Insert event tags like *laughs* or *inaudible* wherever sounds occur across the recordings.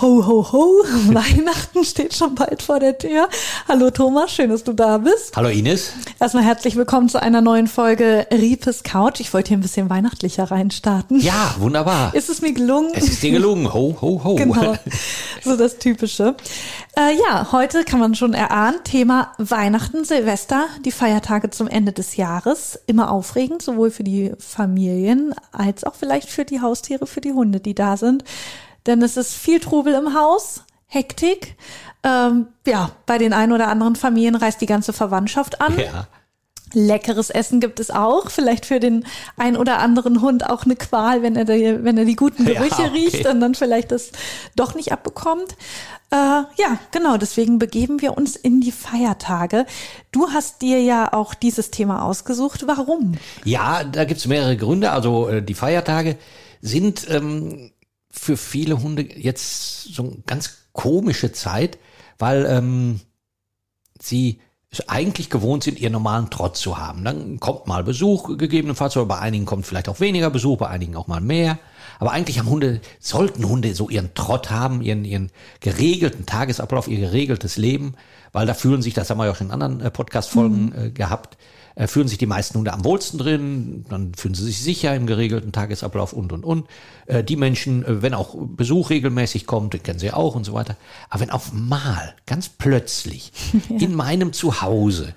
Ho, ho, ho, *laughs* Weihnachten steht schon bald vor der Tür. Hallo Thomas, schön, dass du da bist. Hallo Ines. Erstmal herzlich willkommen zu einer neuen Folge Riepes Couch. Ich wollte hier ein bisschen weihnachtlicher reinstarten. Ja, wunderbar. *laughs* Ist es mir gelungen? es ist dir gelungen. Ho, ho, ho. Genau, *laughs* so das Typische. Äh, ja, heute kann man schon erahnen, Thema Weihnachten, Silvester, die Feiertage zum Ende des Jahres. Immer aufregend, sowohl für die Familien als auch vielleicht für die Haustiere, für die Hunde, die da sind. Denn es ist viel Trubel im Haus, Hektik. Ähm, ja, bei den ein oder anderen Familien reist die ganze Verwandtschaft an. Ja. Leckeres Essen gibt es auch. Vielleicht für den ein oder anderen Hund auch eine Qual, wenn er die, wenn er die guten Ja, Gerüche okay. riecht und dann vielleicht das doch nicht abbekommt. Äh, ja, genau. Deswegen begeben wir uns in die Feiertage. Du hast dir ja auch dieses Thema ausgesucht. Warum? Ja, da gibt's mehrere Gründe. Also äh, die Feiertage sind ähm, für viele Hunde jetzt so eine ganz komische Zeit, weil ähm, sie eigentlich gewohnt sind, ihren normalen Trott zu haben. Dann kommt mal Besuch gegebenenfalls, oder bei einigen kommt vielleicht auch weniger Besuch, bei einigen auch mal mehr. Aber eigentlich haben Hunde, sollten Hunde so ihren Trott haben, ihren, ihren geregelten Tagesablauf, ihr geregeltes Leben, weil da fühlen sich, das haben wir ja auch schon in anderen äh, Podcast-Folgen äh, gehabt, fühlen sich die meisten Hunde am wohlsten drin, dann fühlen sie sich sicher im geregelten Tagesablauf und, und, und. Äh, die Menschen, äh, wenn auch Besuch regelmäßig kommt, den kennen sie auch und so weiter. Aber wenn auf mal, ganz plötzlich, *laughs* in meinem Zuhause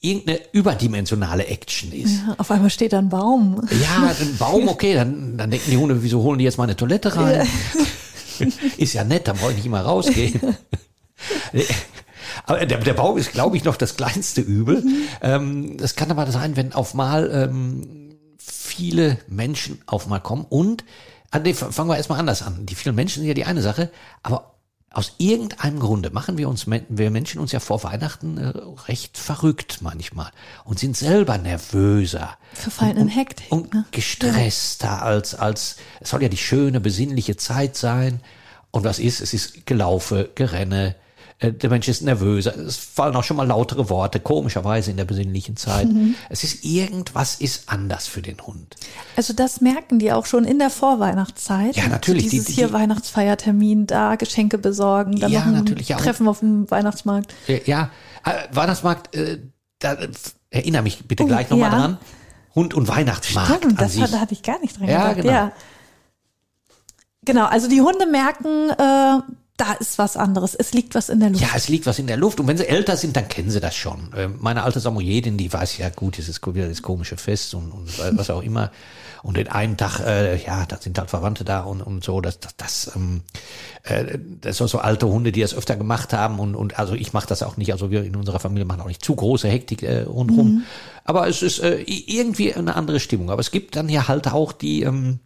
irgendeine überdimensionale Action ist, Ja, auf einmal steht da ein Baum. ja, ein *laughs* Baum, okay, dann, dann denken die Hunde, wieso holen die jetzt meine Toilette rein? *laughs* ist ja nett, dann brauche ich nicht mal rausgehen. Aber der, der Baum ist, glaube ich, noch das kleinste Übel. Ähm, das kann aber sein, wenn auf mal ähm, viele Menschen auf mal kommen und, ah, nee, fangen wir erstmal anders an. Die vielen Menschen sind ja die eine Sache, aber aus irgendeinem Grunde machen wir uns, wir Menschen uns ja vor Weihnachten äh, recht verrückt manchmal und sind selber nervöser. Verfallen in Hektik. Und ne? gestresster als, als, es soll ja die schöne, besinnliche Zeit sein. Und was ist? Es ist Gelaufe, Gerenne. Äh, Der Mensch ist nervöser. Es fallen auch schon mal lautere Worte, komischerweise in der besinnlichen Zeit. Mhm. Es ist irgendwas ist anders für den Hund. Also das merken die auch schon in der Vorweihnachtszeit. Ja, natürlich, dieses die- die- hier Weihnachtsfeiertermin, da Geschenke besorgen, dann Ja, noch ein natürlich, ja. Treffen auf dem Weihnachtsmarkt. Äh, Ja, äh, Weihnachtsmarkt, äh, da erinnere mich bitte Oh, gleich nochmal ja. dran. Hund und Weihnachtsmarkt Stimmt, an das sich. hat, da hatte ich gar nicht dran Ja, gedacht. genau. Ja. Genau, also die Hunde merken, äh, da ist was anderes. Es liegt was in der Luft. Ja, es liegt was in der Luft. Und wenn sie älter sind, dann kennen sie das schon. Ähm, Meine alte Samoyedin, die weiß ja gut, es ist wieder das komische Fest und, und was auch immer. Und den einen Tag, äh, ja, da sind halt Verwandte da und, und so. Das, das, das, ähm, äh, das sind so alte Hunde, die das öfter gemacht haben. Und, und also ich mache das auch nicht. Also wir in unserer Familie machen auch nicht zu große Hektik äh, rundherum. Aber es ist äh, irgendwie eine andere Stimmung. Aber es gibt dann ja halt auch die, ähm,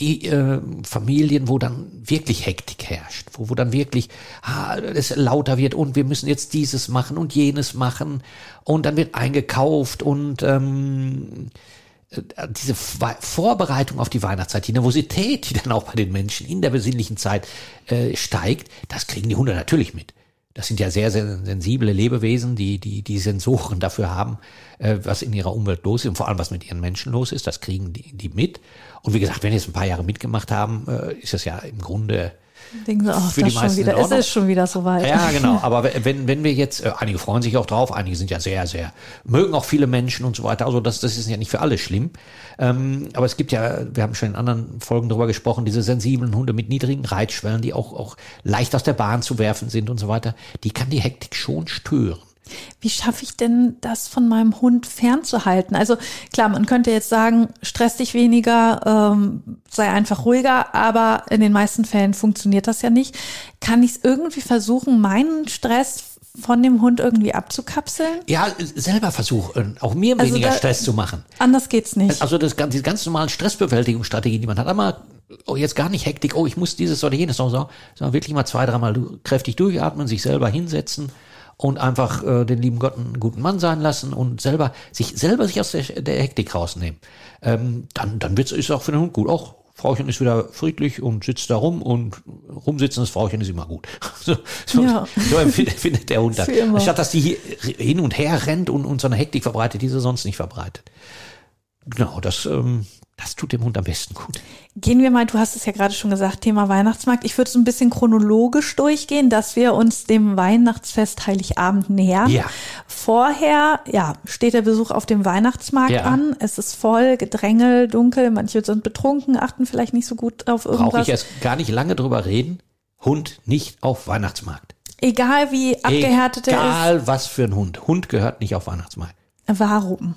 die äh, Familien, wo dann wirklich Hektik herrscht, wo, wo dann wirklich ah, es lauter wird und wir müssen jetzt dieses machen und jenes machen und dann wird eingekauft und ähm, äh, diese Vorbereitung auf die Weihnachtszeit, die Nervosität, die dann auch bei den Menschen in der besinnlichen Zeit äh, steigt, das kriegen die Hunde natürlich mit. Das sind ja sehr, sehr sensible Lebewesen, die, die, die Sensoren dafür haben, äh, was in ihrer Umwelt los ist und vor allem, was mit ihren Menschen los ist. Das kriegen die, die mit. Und wie gesagt, wenn die jetzt ein paar Jahre mitgemacht haben, äh, ist das ja im Grunde Denken sie, ach, für die schon meisten wieder, in es ist schon wieder soweit. ja, *laughs* genau. Aber wenn, wenn wir jetzt, äh, einige freuen sich auch drauf, einige sind ja sehr, sehr, mögen auch viele Menschen und so weiter. Also das, das ist ja nicht für alle schlimm. Ähm, aber es gibt ja, wir haben schon in anderen Folgen darüber gesprochen, diese sensiblen Hunde mit niedrigen Reitschwellen, die auch, auch leicht aus der Bahn zu werfen sind und so weiter. Die kann die Hektik schon stören. Wie schaffe ich denn das von meinem Hund fernzuhalten? Also klar, man könnte jetzt sagen, stress dich weniger, ähm, sei einfach ruhiger, aber in den meisten Fällen funktioniert das ja nicht. Kann ich es irgendwie versuchen, meinen Stress von dem Hund irgendwie abzukapseln? Ja, selber versuchen, auch mir Also weniger da- Stress zu machen. Anders geht's nicht. Also das, die ganz normalen Stressbewältigungsstrategien, die man hat, einmal oh, jetzt gar nicht Hektik, oh, ich muss dieses oder jenes noch so, sondern wirklich mal zwei, dreimal kräftig durchatmen, sich selber hinsetzen und einfach äh, den lieben Gott einen guten Mann sein lassen und selber sich selber sich aus der, der Hektik rausnehmen. Ähm, dann dann wird's ist auch für den Hund gut. Auch Frauchen ist wieder friedlich und sitzt da rum und rumsitzendes Frauchen ist immer gut. *laughs* So, so, Ja. so empfindet findet der Hund *laughs* das. Statt dass die hier hin und her rennt und, und so eine Hektik verbreitet, die sie sonst nicht verbreitet. Genau, das, ähm, das tut dem Hund am besten gut. Gehen wir mal, du hast es ja gerade schon gesagt, Thema Weihnachtsmarkt. Ich würde so ein bisschen chronologisch durchgehen, dass wir uns dem Weihnachtsfest Heiligabend nähern. Ja. Vorher, ja, steht der Besuch auf dem Weihnachtsmarkt Ja. an. Es ist voll, Gedrängel, dunkel, manche sind betrunken, achten vielleicht nicht so gut auf Brauche irgendwas. ich erst gar nicht lange drüber reden. Hund nicht auf Weihnachtsmarkt. Egal wie abgehärtet er Egal was für ein Hund. Hund gehört nicht auf Weihnachtsmarkt. ist. Warum?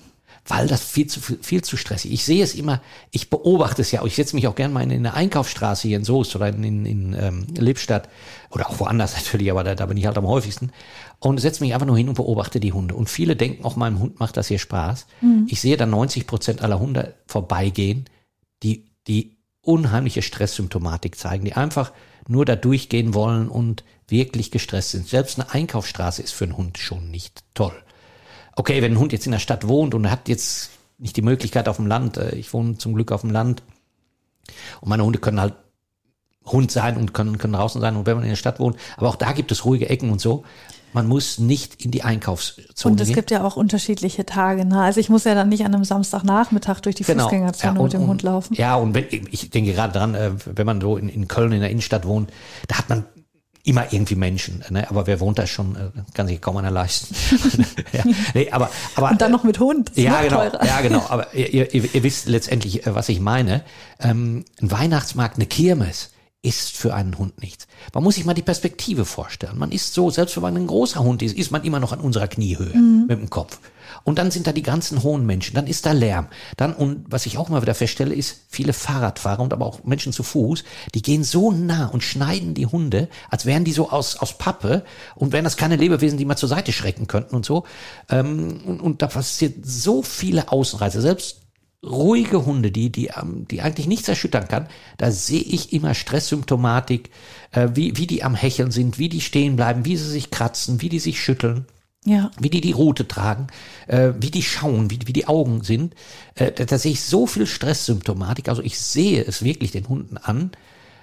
Weil das viel zu, viel zu stressig. Ich sehe es immer, ich beobachte es ja. Ich setze mich auch gerne mal in eine Einkaufsstraße hier in Soest oder in, in, in ähm, Lippstadt oder auch woanders *laughs* natürlich, aber da, da bin ich halt am häufigsten. Und setze mich einfach nur hin und beobachte die Hunde. Und viele denken, auch meinem Hund macht das hier Spaß. Ich sehe dann 90 Prozent aller Hunde vorbeigehen, die, die unheimliche Stresssymptomatik zeigen, die einfach nur da durchgehen wollen und wirklich gestresst sind. Selbst eine Einkaufsstraße ist für einen Hund schon nicht toll okay, wenn ein Hund jetzt in der Stadt wohnt und er hat jetzt nicht die Möglichkeit auf dem Land, äh, ich wohne zum Glück auf dem Land und meine Hunde können halt Hund sein und können, können draußen sein und wenn man in der Stadt wohnt, aber auch da gibt es ruhige Ecken und so. Man muss nicht in die Einkaufszone Und es gehen. gibt ja auch unterschiedliche Tage. Ne? Also ich muss ja dann nicht an einem Samstagnachmittag durch die Fußgängerzone Genau. Ja, mit dem und- Hund laufen. Ja, und wenn, ich denke gerade dran, äh, wenn man so in, in Köln in der Innenstadt wohnt, da hat man immer irgendwie Menschen, ne? aber wer wohnt da schon, äh, kann sich kaum einer leisten. *laughs* ja, nee, aber, aber, Und dann noch mit Hund. Ja, genau, teurer. ja, genau. Aber ihr, ihr, ihr wisst letztendlich, äh, was ich meine. Ähm, ein Weihnachtsmarkt, eine Kirmes ist für einen Hund nichts. Man muss sich mal die Perspektive vorstellen. Man ist so, selbst wenn man ein großer Hund ist, ist man immer noch an unserer Kniehöhe mit dem Kopf. Und dann sind da die ganzen hohen Menschen, dann ist da Lärm. Dann, und was ich auch mal wieder feststelle, ist, viele Fahrradfahrer und aber auch Menschen zu Fuß, die gehen so nah und schneiden die Hunde, als wären die so aus, aus Pappe und wären das keine Lebewesen, die mal zur Seite schrecken könnten und so. Ähm, und, und da passiert so viele Außenreize. Selbst ruhige Hunde, die, die, ähm, die eigentlich nichts erschüttern kann, da sehe ich immer Stresssymptomatik, äh, wie, wie die am Hecheln sind, wie die stehen bleiben, wie sie sich kratzen, wie die sich schütteln Ja. wie die die Rute tragen, äh, wie die schauen, wie, wie die Augen sind. Äh, da, da sehe ich so viel Stresssymptomatik. Also ich sehe es wirklich den Hunden an,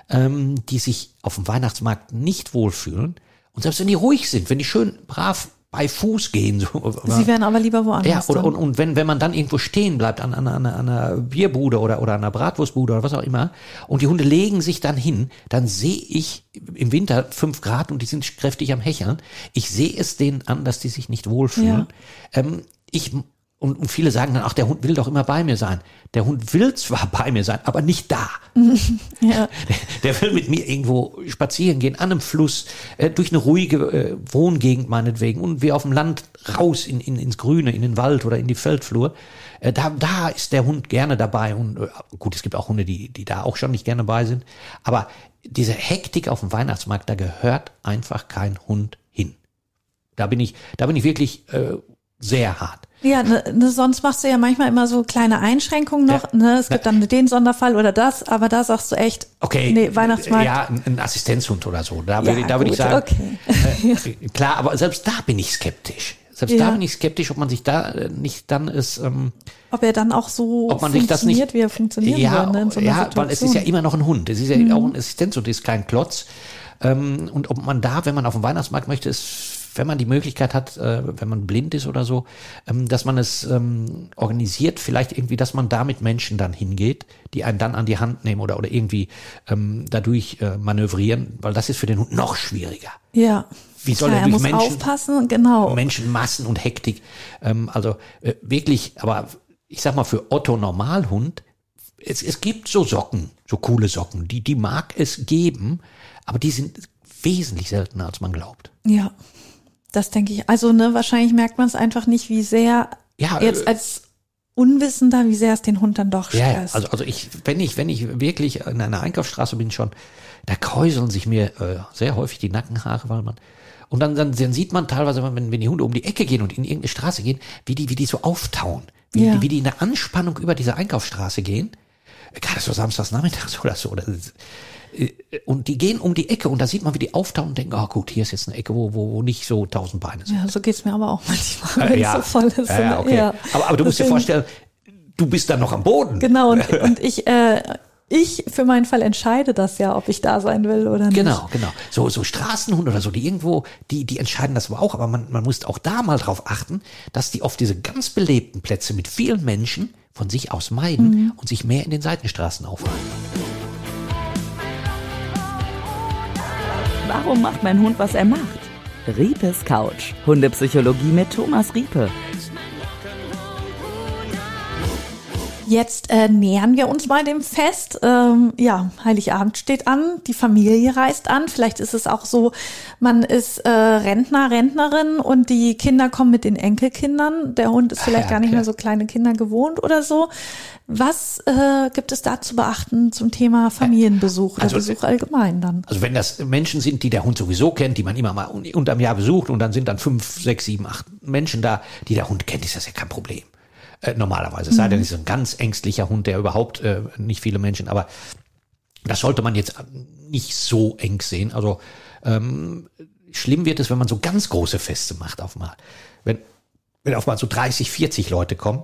ähm, die sich auf dem Weihnachtsmarkt nicht wohlfühlen. Und selbst wenn die ruhig sind, wenn die schön brav bei Fuß gehen, so, Sie wären aber lieber woanders. ja, oder, und, und wenn, wenn man dann irgendwo stehen bleibt an, an, an, an einer Bierbude oder, oder an einer Bratwurstbude oder was auch immer und die Hunde legen sich dann hin, dann sehe ich im Winter fünf Grad und die sind kräftig am Hecheln. Ich sehe es denen an, dass die sich nicht wohlfühlen. Ähm, ich, und, und viele sagen dann, ach, der Hund will doch immer bei mir sein. Der Hund will zwar *laughs* bei mir sein, aber nicht da. *laughs* ja. Der, der will mit mir irgendwo spazieren gehen, an einem Fluss, äh, durch eine ruhige äh, Wohngegend meinetwegen und wir auf dem Land raus in, in, ins Grüne, in den Wald oder in die Feldflur. Äh, da, da ist der Hund gerne dabei und äh, gut, es gibt auch Hunde, die, die da auch schon nicht gerne bei sind. Aber diese Hektik auf dem Weihnachtsmarkt, da gehört einfach kein Hund hin. Da bin ich, da bin ich wirklich äh, sehr hart. Ja, ne, ne, sonst machst du ja manchmal immer so kleine Einschränkungen noch. Ja. Ne? Es gibt dann den Sonderfall oder das, aber da sagst du echt, Okay. nee, Weihnachtsmarkt. Ja, ein, Assistenzhund oder so. Da Ja, würde, ich- da würde ich sagen, okay. *laughs* Äh, Klar, aber selbst da bin ich skeptisch. Selbst Ja. da bin ich skeptisch, ob man sich da äh, nicht dann ist, ähm, Ob er dann auch so ob man sich das nicht, funktioniert, wie er funktionieren ja, würde ne, in so einer ja, Situation. Mhm. weil es ist ja immer noch ein Hund. Es ist ja auch ein Assistenzhund, ist kein Klotz. Ähm, und ob man da, wenn man auf den Weihnachtsmarkt möchte, ist, wenn man die Möglichkeit hat, äh, wenn man blind ist oder so, ähm, dass man es ähm, organisiert, vielleicht irgendwie, dass man da mit Menschen dann hingeht, die einen dann an die Hand nehmen oder, oder irgendwie ähm, dadurch äh, manövrieren, weil das ist für den Hund noch schwieriger. ja. Wie soll er er durch muss Menschen- aufpassen, genau. Menschenmassen und Hektik. Ähm, also äh, wirklich, aber ich sag mal, für Otto Normalhund, es, es gibt so Socken, so coole Socken, die, die mag es geben, aber die sind wesentlich seltener, als man glaubt. Ja, das denke ich. Also ne, wahrscheinlich merkt man es einfach nicht, wie sehr Ja, jetzt äh, als Unwissender, wie sehr es den Hund dann doch Ja, ja, stresst. also, also ich, wenn ich, wenn ich wirklich in einer Einkaufsstraße bin schon, da kräuseln sich mir äh, sehr häufig die Nackenhaare, weil man, und dann, dann, dann sieht man teilweise, wenn, wenn die Hunde um die Ecke gehen und in irgendeine Straße gehen, wie die, wie die so auftauen, wie, Ja. die, wie die in der Anspannung über diese Einkaufsstraße gehen. Gerade so samstags nachmittags *laughs* oder so. Äh, und die gehen um die Ecke und da sieht man, wie die auftauchen und denken, oh gut, hier ist jetzt eine Ecke, wo, wo, wo nicht so tausend Beine sind. Ja, so geht's mir aber auch manchmal, Äh, wenn es ja. so voll ist. Ja, ja, okay. Ja. Aber, aber du musst dir Deswegen- vorstellen, du bist dann noch am Boden. Genau, und, *laughs* und ich, äh, ich für meinen Fall entscheide das ja, ob ich da sein will oder nicht. Genau, genau. So, so Straßenhunde oder so, die irgendwo, die, die entscheiden das aber auch, aber man, man muss auch da mal drauf achten, dass die oft diese ganz belebten Plätze mit vielen Menschen von sich aus meiden Mhm. und sich mehr in den Seitenstraßen aufhalten. Warum macht mein Hund, was er macht? Riepes Couch. Hundepsychologie mit Thomas Riepe. Jetzt äh, nähern wir uns mal dem Fest. Ähm, ja, Heiligabend steht an, die Familie reist an. Vielleicht ist es auch so, man ist äh, Rentner, Rentnerin und die Kinder kommen mit den Enkelkindern. Der Hund ist vielleicht ja, gar nicht klar. mehr so kleine Kinder gewohnt oder so. Was äh, gibt es da zu beachten zum Thema Familienbesuch oder Also, Besuch allgemein dann? Also wenn das Menschen sind, die der Hund sowieso kennt, die man immer mal un- unterm Jahr besucht und dann sind dann fünf, sechs, sieben, acht Menschen da, die der Hund kennt, ist das ja kein Problem. Äh, normalerweise. Es sei denn, es ist ein ganz ängstlicher Hund, der überhaupt äh, nicht viele Menschen, aber das sollte man jetzt nicht so eng sehen. Also ähm, schlimm wird es, wenn man so ganz große Feste macht auf mal. Wenn, wenn auf mal so 30, 40 Leute kommen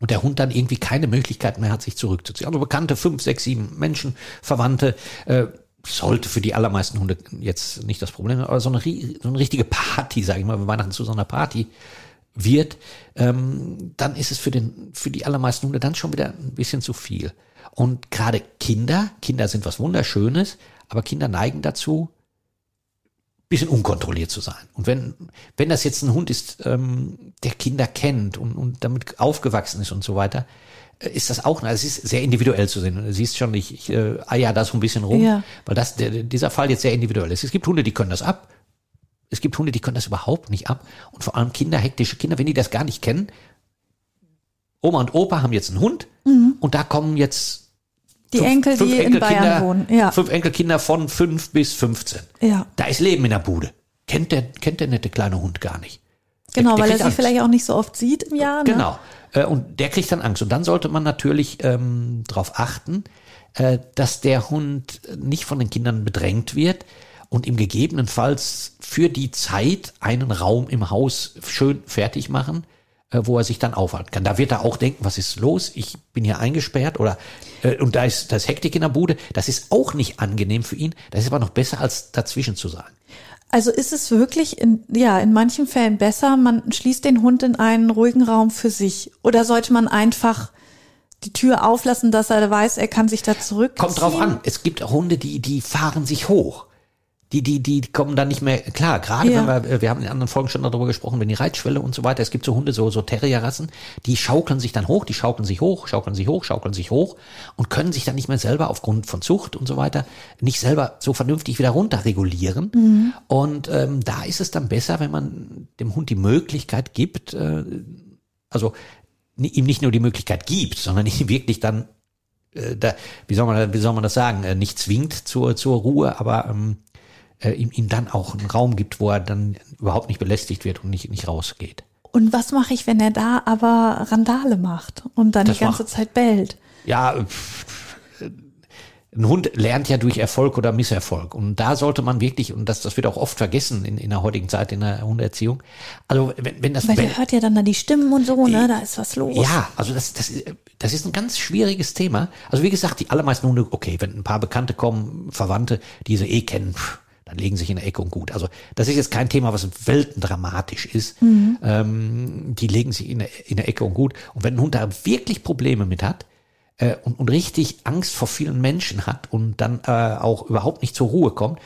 und der Hund dann irgendwie keine Möglichkeit mehr hat, sich zurückzuziehen. Also bekannte fünf, sechs, sieben Menschen, Verwandte, äh, sollte für die allermeisten Hunde jetzt nicht das Problem sein, aber so eine, so eine richtige Party, sage ich mal, wenn Weihnachten zu so einer Party wird, ähm, dann ist es für den für die allermeisten Hunde dann schon wieder ein bisschen zu viel. Und gerade Kinder, Kinder sind was Wunderschönes, aber Kinder neigen dazu, bisschen unkontrolliert zu sein. Und wenn, wenn das jetzt ein Hund ist, ähm, der Kinder kennt und, und damit aufgewachsen ist und so weiter, äh, ist das auch, also es ist sehr individuell zu sehen. Du siehst schon, ich, ich äh, eier da so ein bisschen rum, Ja. weil das, der, dieser Fall jetzt sehr individuell ist. Es gibt Hunde, die können das ab. Es gibt Hunde, die können das überhaupt nicht ab. Und vor allem Kinder, hektische Kinder, wenn die das gar nicht kennen. Oma und Opa haben jetzt einen Hund und da kommen jetzt Die fünf- Enkel, fünf die in Enkelkinder- Bayern wohnen. Ja, Fünf Enkelkinder von fünf bis 15. ja. Da ist Leben in der Bude. Kennt der, kennt der nette kleine Hund gar nicht. Genau, der weil er sie Angst. vielleicht auch nicht so oft sieht im Jahr. Ne? Genau. Äh, Und der kriegt dann Angst. Und dann sollte man natürlich ähm, darauf achten, äh, dass der Hund nicht von den Kindern bedrängt wird und ihm gegebenenfalls für die Zeit einen Raum im Haus schön fertig machen, äh, wo er sich dann aufhalten kann. Da wird er auch denken, was ist los? Ich bin hier eingesperrt oder äh, und da ist das Hektik in der Bude. Das ist auch nicht angenehm für ihn. Das ist aber noch besser als dazwischen zu sein. Also ist es wirklich in, ja, in manchen Fällen besser, man schließt den Hund in einen ruhigen Raum für sich? Oder sollte man einfach die Tür auflassen, dass er weiß, er kann sich da zurückziehen? Kommt drauf an. Es gibt Hunde, die, die fahren sich hoch. Die, die, die kommen dann nicht mehr, klar, gerade Ja. wenn wir, wir haben in anderen Folgen schon darüber gesprochen, wenn die Reitschwelle und so weiter, es gibt so Hunde, so, so Terrierrassen, die schaukeln sich dann hoch, die schaukeln sich hoch, schaukeln sich hoch, schaukeln sich hoch und können sich dann nicht mehr selber aufgrund von Zucht und so weiter nicht selber so vernünftig wieder runter regulieren. Und ähm, da ist es dann besser, wenn man dem Hund die Möglichkeit gibt, äh, also ihm nicht nur die Möglichkeit gibt, sondern *laughs* ihm wirklich dann äh, da, wie soll man, wie soll man das sagen, äh, nicht zwingt zur, zur Ruhe, aber ähm, äh, ihm, ihm dann auch einen Raum gibt, wo er dann überhaupt nicht belästigt wird und nicht, nicht rausgeht. Und was mache ich, wenn er da aber Randale macht und dann Das die ganze macht- Zeit bellt? Ja, pff, ein Hund lernt ja durch Erfolg oder Misserfolg. Und da sollte man wirklich, und das, das wird auch oft vergessen in, in der heutigen Zeit in der Hundeerziehung, also wenn, wenn das Weil der hört ja dann da die Stimmen und so, ne? Da ist was los. Ja, also das, das, das ist ein ganz schwieriges Thema. Also wie gesagt, die allermeisten Hunde, okay, wenn ein paar Bekannte kommen, Verwandte, die sie eh kennen, pff, dann legen sich in der Ecke und gut. Also das ist jetzt kein Thema, was weltendramatisch ist. Ähm, die legen sich in der, in der Ecke und gut. Und wenn ein Hund da wirklich Probleme mit hat, äh, und, und richtig Angst vor vielen Menschen hat und dann äh, auch überhaupt nicht zur Ruhe kommt,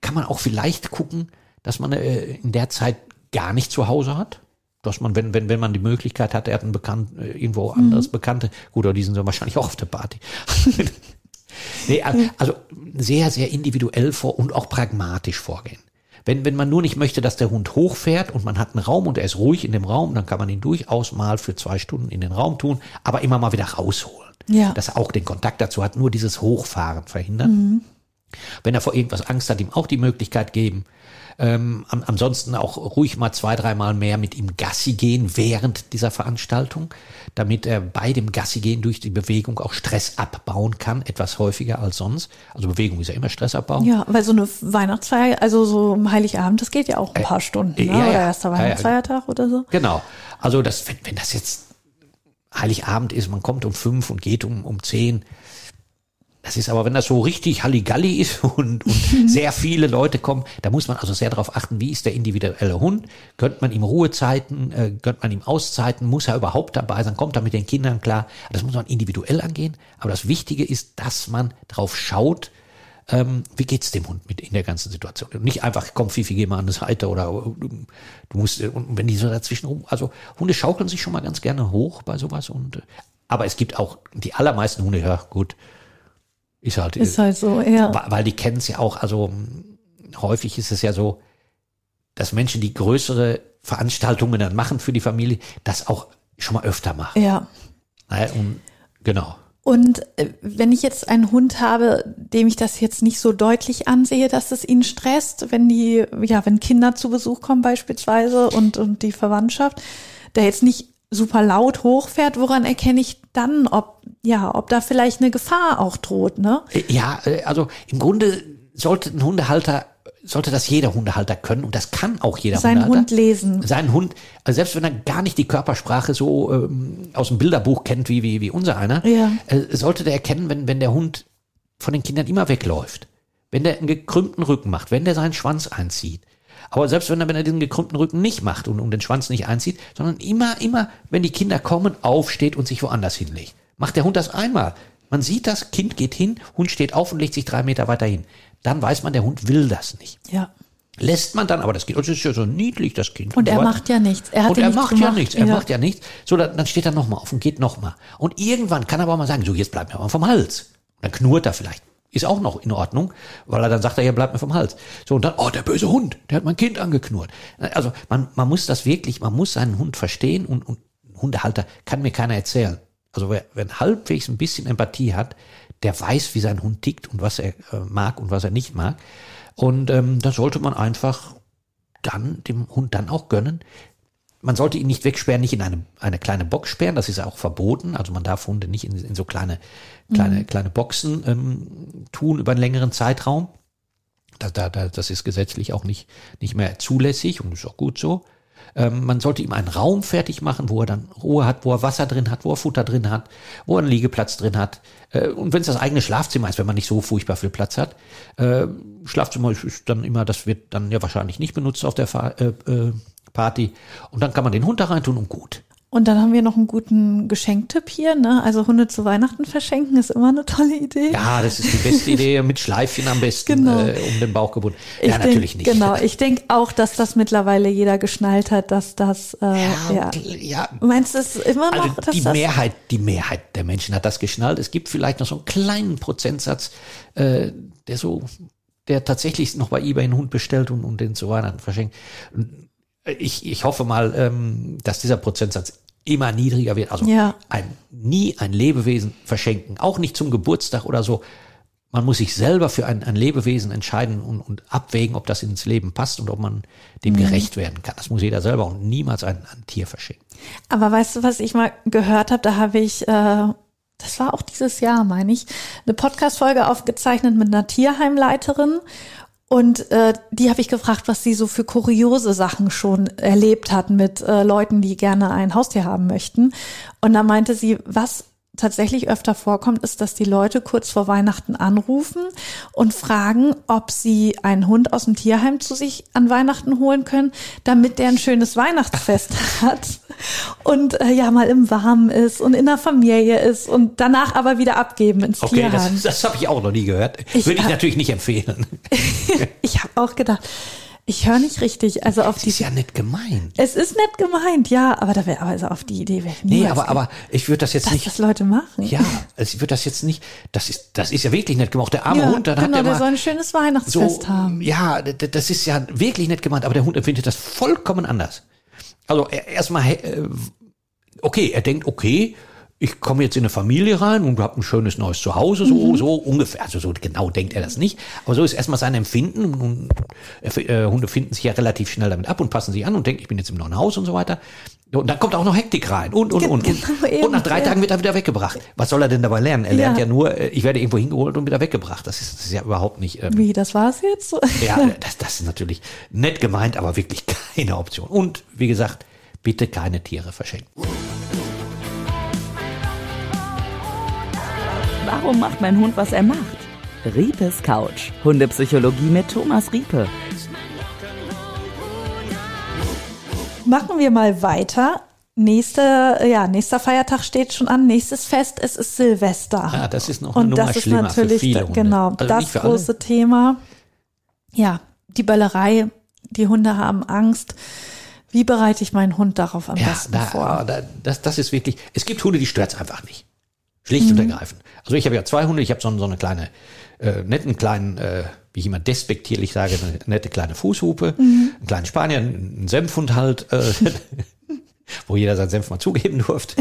kann man auch vielleicht gucken, dass man äh, in der Zeit gar nicht zu Hause hat. Dass man, wenn, wenn, wenn man die Möglichkeit hat, er hat einen Bekannten, äh, irgendwo anderes Bekannte, gut, aber die sind ja wahrscheinlich auch auf der Party. *laughs* nee, al- also sehr, sehr individuell vor und auch pragmatisch vorgehen. Wenn, wenn man nur nicht möchte, dass der Hund hochfährt und man hat einen Raum und er ist ruhig in dem Raum, dann kann man ihn durchaus mal für zwei Stunden in den Raum tun, aber immer mal wieder rausholen. Ja. Dass er auch den Kontakt dazu hat, nur dieses Hochfahren verhindern. Wenn er vor irgendwas Angst hat, ihm auch die Möglichkeit geben. Ähm, an, ansonsten auch ruhig mal zwei, dreimal mehr mit ihm Gassi gehen während dieser Veranstaltung, damit er bei dem Gassi gehen durch die Bewegung auch Stress abbauen kann, etwas häufiger als sonst. Also Bewegung ist ja immer Stressabbau. Ja, weil so eine Weihnachtsfeier, also so ein Heiligabend, das geht ja auch ein paar Stunden, ne? ja, ja. oder erster Ja, ja. Weihnachtsfeiertag oder so. Genau. Also das, wenn, wenn das jetzt Heiligabend ist, man kommt um fünf und geht um, um zehn. Das ist aber, wenn das so richtig Halligalli ist *laughs* und, und *laughs* sehr viele Leute kommen, da muss man also sehr darauf achten, wie ist der individuelle Hund? Gönnt man ihm Ruhezeiten? Äh, gönnt man ihm Auszeiten? Muss er überhaupt dabei sein? Kommt er mit den Kindern klar? Das muss man individuell angehen. Aber das Wichtige ist, dass man drauf schaut, ähm, wie geht's dem Hund mit in der ganzen Situation? Und nicht einfach, komm, Fifi, geh mal an die Seite oder äh, du musst, äh, und wenn die so dazwischen rum, also Hunde schaukeln sich schon mal ganz gerne hoch bei sowas und, äh, aber es gibt auch die allermeisten Hunde, ja, gut, ist halt, Ist halt so, ja. weil, die kennen es ja auch, also mh, häufig ist es ja so, dass Menschen, die größere Veranstaltungen dann machen für die Familie, das auch schon mal öfter machen. Ja. Ne? Und genau. Und äh, wenn ich jetzt einen Hund habe, dem ich das jetzt nicht so deutlich ansehe, dass es ihn stresst, wenn die, ja, wenn Kinder zu Besuch kommen beispielsweise und, und die Verwandtschaft, der jetzt nicht super laut hochfährt, woran erkenne ich dann, ob, ja, ob da vielleicht eine Gefahr auch droht, ne? Äh, Ja, äh, also im Grunde sollte ein Hundehalter, sollte das jeder Hundehalter können und das kann auch jeder Seinen Hundehalter. Hund lesen. Seinen Hund, also selbst wenn er gar nicht die Körpersprache so ähm, aus dem Bilderbuch kennt wie, wie, wie unser einer, Ja. äh, sollte der erkennen, wenn, wenn der Hund von den Kindern immer wegläuft. Wenn der einen gekrümmten Rücken macht, wenn der seinen Schwanz einzieht. Aber selbst wenn er, wenn er diesen gekrümmten Rücken nicht macht und, und den Schwanz nicht einzieht, sondern immer, immer, wenn die Kinder kommen, aufsteht und sich woanders hinlegt. Macht der Hund das einmal. Man sieht das, Kind geht hin, Hund steht auf und legt sich drei Meter weiter hin. Dann weiß man, der Hund will das nicht. Ja. Lässt man dann, aber das Kind, das ist ja so niedlich, das Kind. Und er so weiter. macht ja nichts. Er hat und ja er nichts macht ja gemacht. nichts, er Ja. macht ja nichts. So, dann, dann steht er nochmal auf und geht nochmal. Und irgendwann kann er aber mal sagen, so, jetzt bleib mir mal vom Hals. Dann knurrt er vielleicht. Ist auch noch in Ordnung, weil er dann sagt, er, ja, bleib mir vom Hals. So, und dann, oh, der böse Hund, der hat mein Kind angeknurrt. Also, man, man muss das wirklich, man muss seinen Hund verstehen und, und Hundehalter kann mir keiner erzählen. Also, wer, wer halbwegs ein bisschen Empathie hat, der weiß, wie sein Hund tickt und was er äh, mag und was er nicht mag. Und ähm, da sollte man einfach dann dem Hund dann auch gönnen. Man sollte ihn nicht wegsperren, nicht in eine, eine kleine Box sperren, das ist auch verboten. Also man darf Hunde nicht in, in so kleine, kleine, kleine Boxen ähm, tun über einen längeren Zeitraum. Da, da, da, das ist gesetzlich auch nicht, nicht mehr zulässig und ist auch gut so. Ähm, man sollte ihm einen Raum fertig machen, wo er dann Ruhe hat, wo er Wasser drin hat, wo er Futter drin hat, wo er einen Liegeplatz drin hat. Äh, und wenn es das eigene Schlafzimmer ist, wenn man nicht so furchtbar viel Platz hat. Äh, Schlafzimmer ist, dann immer, das wird dann ja wahrscheinlich nicht benutzt auf der äh, Party. Und dann kann man den Hund da rein tun und gut. Und dann haben wir noch einen guten Geschenktipp hier, ne? Also Hunde zu Weihnachten verschenken ist immer eine tolle Idee. Ja, das ist die beste Idee, *laughs* mit Schleifchen am besten Genau. äh, um den Bauch gebunden. Ich ja, denk, natürlich nicht. Genau, ich denke auch, dass das mittlerweile jeder geschnallt hat, dass das, äh, ja. ja, und, ja, Meinst du es immer Also noch, dass die das Mehrheit, die Mehrheit der Menschen hat das geschnallt. Es gibt vielleicht noch so einen kleinen Prozentsatz, äh, der so, der tatsächlich noch bei eBay einen Hund bestellt und, und den zu Weihnachten verschenkt. Ich, ich hoffe mal, ähm, dass dieser Prozentsatz immer niedriger wird. Also Ja. ein, nie ein Lebewesen verschenken, auch nicht zum Geburtstag oder so. Man muss sich selber für ein, ein Lebewesen entscheiden und, und abwägen, ob das ins Leben passt und ob man dem Mhm. gerecht werden kann. Das muss jeder selber und niemals ein, ein Tier verschenken. Aber weißt du, was ich mal gehört habe? Da habe ich, äh, das war auch dieses Jahr, meine ich, eine Podcast-Folge aufgezeichnet mit einer Tierheimleiterin. Und äh, die habe ich gefragt, was sie so für kuriose Sachen schon erlebt hat mit äh, Leuten, die gerne ein Haustier haben möchten. Und da meinte sie, was tatsächlich öfter vorkommt, ist, dass die Leute kurz vor Weihnachten anrufen und fragen, ob sie einen Hund aus dem Tierheim zu sich an Weihnachten holen können, damit der ein schönes Weihnachtsfest *laughs* hat und äh, ja mal im Warmen ist und in der Familie ist und danach aber wieder abgeben ins Okay, Tierheim. das, das habe ich auch noch nie gehört. Ich Würde ich natürlich nicht empfehlen. *laughs* ich habe auch gedacht, ich höre nicht richtig. Also auf Das die ist ja nicht gemeint. Es ist nett gemeint, ja, aber da wäre also auf die Idee wäre ich Nee, aber, aber ich würde das jetzt dass nicht. das Leute machen. Ja, also ich würde das jetzt nicht. Das ist, das ist ja wirklich nett gemacht. Der arme ja Hund, dann genau, hat der der mal soll ein schönes so. Weihnachtsfest haben. Ja, das ist ja wirklich nett gemeint, aber der Hund empfindet das vollkommen anders. Also er- erstmal, äh, okay, er denkt, okay, ich komme jetzt in eine Familie rein und habe ein schönes neues Zuhause, so, so ungefähr. Also so genau denkt er das nicht. Aber so ist erstmal sein Empfinden. Und, äh, Hunde finden sich ja relativ schnell damit ab und passen sich an und denken, ich bin jetzt im neuen Haus und so weiter. Und dann kommt auch noch Hektik rein und, und, und. Und, Genau, eben, und nach drei ja. Tagen wird er wieder weggebracht. Was soll er denn dabei lernen? Er lernt Ja. ja nur, äh, ich werde irgendwo hingeholt und wieder weggebracht. Das ist, das ist ja überhaupt nicht, ähm, Wie, das war's jetzt? ja, *laughs* das, das ist natürlich nett gemeint, aber wirklich *laughs* keine Option. Und wie gesagt, bitte keine Tiere verschenken. Warum macht mein Hund, was er macht? Riepes Couch. Hundepsychologie mit Thomas Riepe. Machen wir mal weiter. Nächste, ja, nächster Feiertag steht schon an. Nächstes Fest, es ist Silvester. Ja, das ist noch eine Und Nummer das ist schlimmer natürlich für viele Hunde. genau Also das große Thema. Ja, die Böllerei. Die Hunde haben Angst. Wie bereite ich meinen Hund darauf am Ja, besten da, vor? da, das, das ist wirklich, es gibt Hunde, die stört's einfach nicht. Schlicht und ergreifend. Also ich habe ja zwei Hunde, ich habe so, so eine kleine, äh, netten kleinen, äh, wie ich immer despektierlich sage, eine nette kleine Fußhupe, einen kleinen Spanier, einen Senfhund halt, äh, *laughs* wo jeder seinen Senf mal zugeben durfte.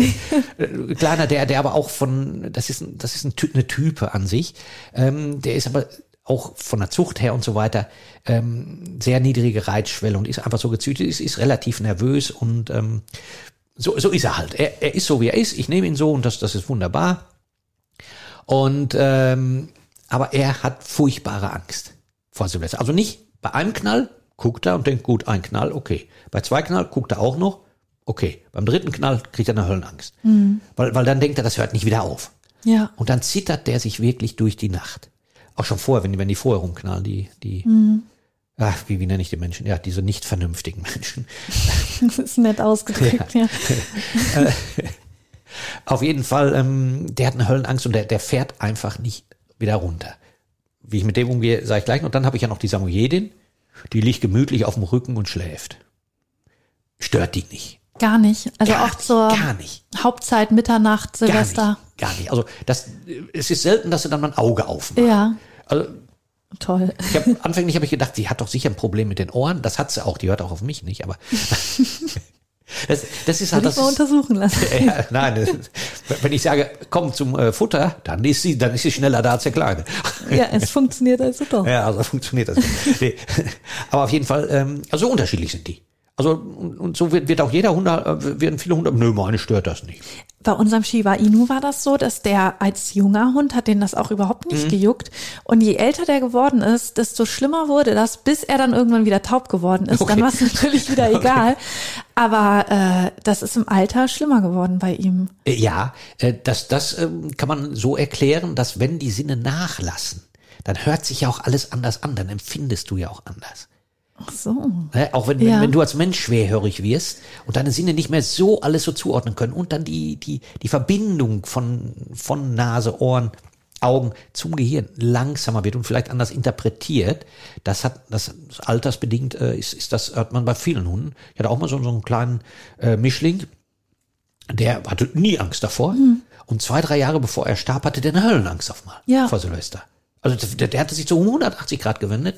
Äh, Kleiner, der, der aber auch von, das ist, ein- das ist ein, eine Type an sich, ähm, der ist aber auch von der Zucht her und so weiter ähm, sehr niedrige Reitschwelle und ist einfach so gezüchtet, ist, ist relativ nervös und ähm, so, so ist er halt. Er, er ist so, wie er ist. Ich nehme ihn so und das, das ist wunderbar. Und ähm, aber er hat furchtbare Angst vor Silvester. Also nicht bei einem Knall guckt er und denkt, gut, ein Knall, okay. Bei zwei Knall guckt er auch noch, okay. Beim dritten Knall kriegt er eine Höllenangst. Weil, weil dann denkt er, das hört nicht wieder auf. Ja. Und dann zittert der sich wirklich durch die Nacht. Auch schon vorher, wenn die, wenn die vorher rumknallen, die, die, ach, wie, wie nenne ich die Menschen? Ja, diese nicht vernünftigen Menschen. *laughs* Das ist nett ausgedrückt, ja. Auf jeden Fall, ähm, der hat eine Höllenangst und der, der fährt einfach nicht wieder runter. Wie ich mit dem umgehe, sage ich gleich. Und dann habe ich ja noch die Samoyedin, die liegt gemütlich auf dem Rücken und schläft. Stört die nicht. Gar nicht. Also Gar auch nicht, zur gar. Hauptzeit, Mitternacht, Gar Silvester. nicht. Gar nicht. Also das, es ist selten, dass sie dann mal ein Auge aufmacht. Ja, Also toll. ich hab, *laughs* anfänglich habe ich gedacht, sie hat doch sicher ein Problem mit den Ohren. Das hat sie auch. Die hört auch auf mich nicht. Aber *laughs* das, das ist halt das. mal untersuchen lassen. *laughs* Ja, nein, das- wenn ich sage, komm zum äh, Futter, dann ist sie, dann ist sie schneller da als der Kleine. Ja, es funktioniert also doch. Ja, also funktioniert das. Nee. Aber auf jeden Fall, ähm, also so unterschiedlich sind die. Also und, und so wird, wird auch jeder Hunde, äh, werden viele Hunde, nö, meine stört das nicht. Bei unserem Shiba Inu war das so, dass der als junger Hund hat den das auch überhaupt Mhm. nicht gejuckt. Und je älter der geworden ist, desto schlimmer wurde das, bis er dann irgendwann wieder taub geworden ist. Dann Okay. war es natürlich wieder *laughs* egal. Aber äh, das ist im Alter schlimmer geworden bei ihm. Äh, Ja, äh, das, das ähm, kann man so erklären, dass wenn die Sinne nachlassen, dann hört sich ja auch alles anders an, dann empfindest du ja auch anders. Ach so. Ne? Auch wenn, Ja. wenn, wenn du als Mensch schwerhörig wirst und deine Sinne nicht mehr so alles so zuordnen können und dann die, die, die Verbindung von, von Nase, Ohren, Augen zum Gehirn langsamer wird und vielleicht anders interpretiert, das hat, das altersbedingt äh, ist, ist das, hört man bei vielen Hunden. Ich hatte auch mal so, so einen kleinen äh, Mischling, der hatte nie Angst davor. Und zwei, drei Jahre bevor er starb, hatte der eine Höllenangst auf mal Ja. vor Silvester. Also der, der hatte sich so um 180 Grad gewendet.